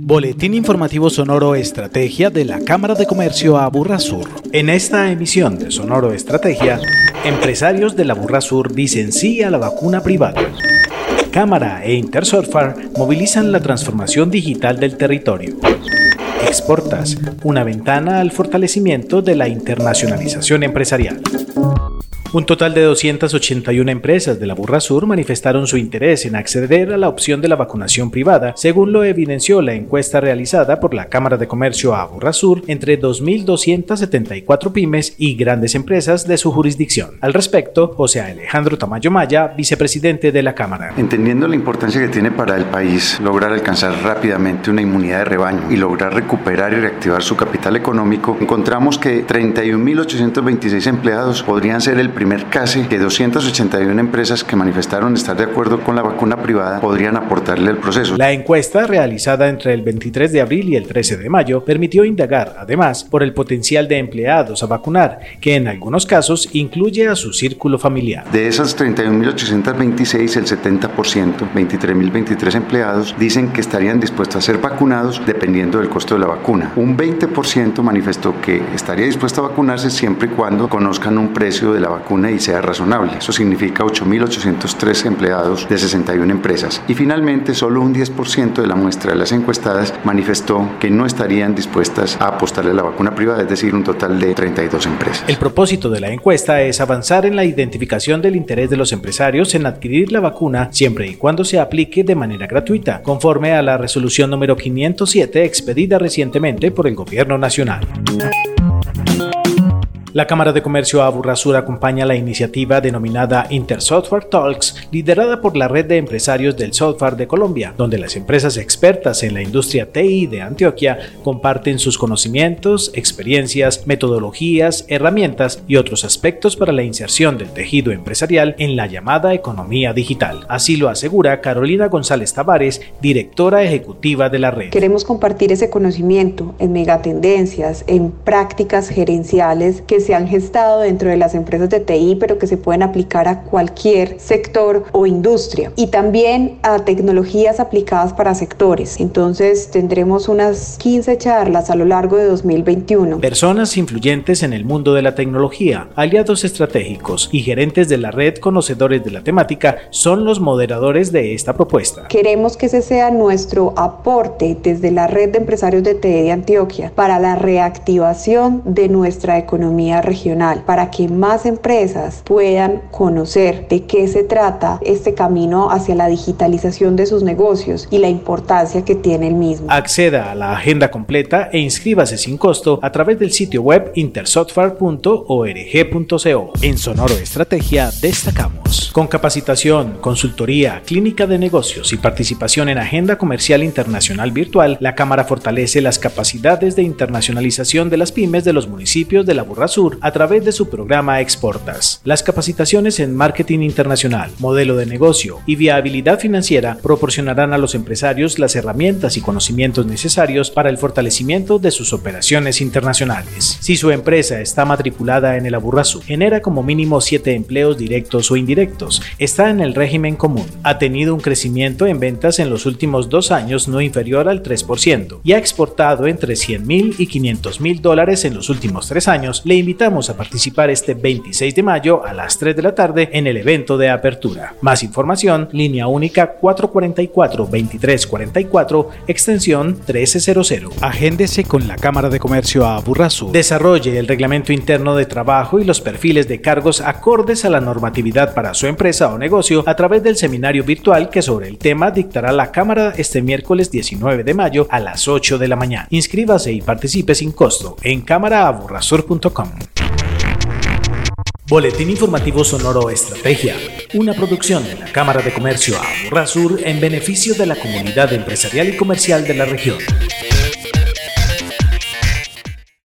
Boletín informativo Sonoro Estrategia de la Cámara de Comercio Aburra Sur. En esta emisión de Sonoro Estrategia, empresarios de la Aburra Sur dicen sí a la vacuna privada. Cámara e Intersurfar movilizan la transformación digital del territorio. Exportas, una ventana al fortalecimiento de la internacionalización empresarial. Un total de 281 empresas de la Burra Sur manifestaron su interés en acceder a la opción de la vacunación privada, según lo evidenció la encuesta realizada por la Cámara de Comercio a Burra Sur entre 2.274 pymes y grandes empresas de su jurisdicción. Al respecto, José Alejandro Tamayo Maya, vicepresidente de la Cámara. Entendiendo la importancia que tiene para el país lograr alcanzar rápidamente una inmunidad de rebaño y lograr recuperar y reactivar su capital económico, encontramos que 31.826 empleados podrían ser el primer casi que 281 empresas que manifestaron estar de acuerdo con la vacuna privada podrían aportarle al proceso. La encuesta realizada entre el 23 de abril y el 13 de mayo permitió indagar, además, por el potencial de empleados a vacunar, que en algunos casos incluye a su círculo familiar. De esas 31.826, el 70%, 23.023 empleados, dicen que estarían dispuestos a ser vacunados dependiendo del costo de la vacuna. Un 20% manifestó que estaría dispuesto a vacunarse siempre y cuando conozcan un precio de la vacuna y sea razonable. Eso significa 8.803 empleados de 61 empresas. Y finalmente, solo un 10% de la muestra de las encuestadas manifestó que no estarían dispuestas a apostarle a la vacuna privada, es decir, un total de 32 empresas. El propósito de la encuesta es avanzar en la identificación del interés de los empresarios en adquirir la vacuna siempre y cuando se aplique de manera gratuita, conforme a la resolución número 507 expedida recientemente por el Gobierno Nacional. La Cámara de Comercio Aburrasur acompaña la iniciativa denominada Intersoftware Talks, liderada por la Red de Empresarios del Software de Colombia, donde las empresas expertas en la industria TI de Antioquia comparten sus conocimientos, experiencias, metodologías, herramientas y otros aspectos para la inserción del tejido empresarial en la llamada economía digital. Así lo asegura Carolina González Tavares, directora ejecutiva de la red. Queremos compartir ese conocimiento en megatendencias, en prácticas gerenciales que se han gestado dentro de las empresas de TI, pero que se pueden aplicar a cualquier sector o industria. Y también a tecnologías aplicadas para sectores. Entonces tendremos unas 15 charlas a lo largo de 2021. Personas influyentes en el mundo de la tecnología, aliados estratégicos y gerentes de la red conocedores de la temática son los moderadores de esta propuesta. Queremos que ese sea nuestro aporte desde la red de empresarios de TI de Antioquia para la reactivación de nuestra economía regional para que más empresas puedan conocer de qué se trata este camino hacia la digitalización de sus negocios y la importancia que tiene el mismo. Acceda a la agenda completa e inscríbase sin costo a través del sitio web intersoftware.org.co. En Sonoro Estrategia destacamos con capacitación, consultoría, clínica de negocios y participación en agenda comercial internacional virtual, la Cámara fortalece las capacidades de internacionalización de las pymes de los municipios de la Burra a través de su programa Exportas. Las capacitaciones en marketing internacional, modelo de negocio y viabilidad financiera proporcionarán a los empresarios las herramientas y conocimientos necesarios para el fortalecimiento de sus operaciones internacionales. Si su empresa está matriculada en el Aburrazú, genera como mínimo 7 empleos directos o indirectos, está en el régimen común, ha tenido un crecimiento en ventas en los últimos dos años no inferior al 3% y ha exportado entre 100 mil y 500 mil dólares en los últimos tres años, le invitamos a participar este 26 de mayo a las 3 de la tarde en el evento de apertura. Más información, línea única 444-2344, extensión 1300. Agéndese con la Cámara de Comercio a Burrazú. Desarrolle el reglamento interno de trabajo y los perfiles de cargos acordes a la normatividad para su empresa o negocio a través del seminario virtual que sobre el tema dictará la Cámara este miércoles 19 de mayo a las 8 de la mañana. Inscríbase y participe sin costo en cámaraaburrasur.com. Boletín Informativo Sonoro Estrategia, una producción de la Cámara de Comercio Sur en beneficio de la comunidad empresarial y comercial de la región.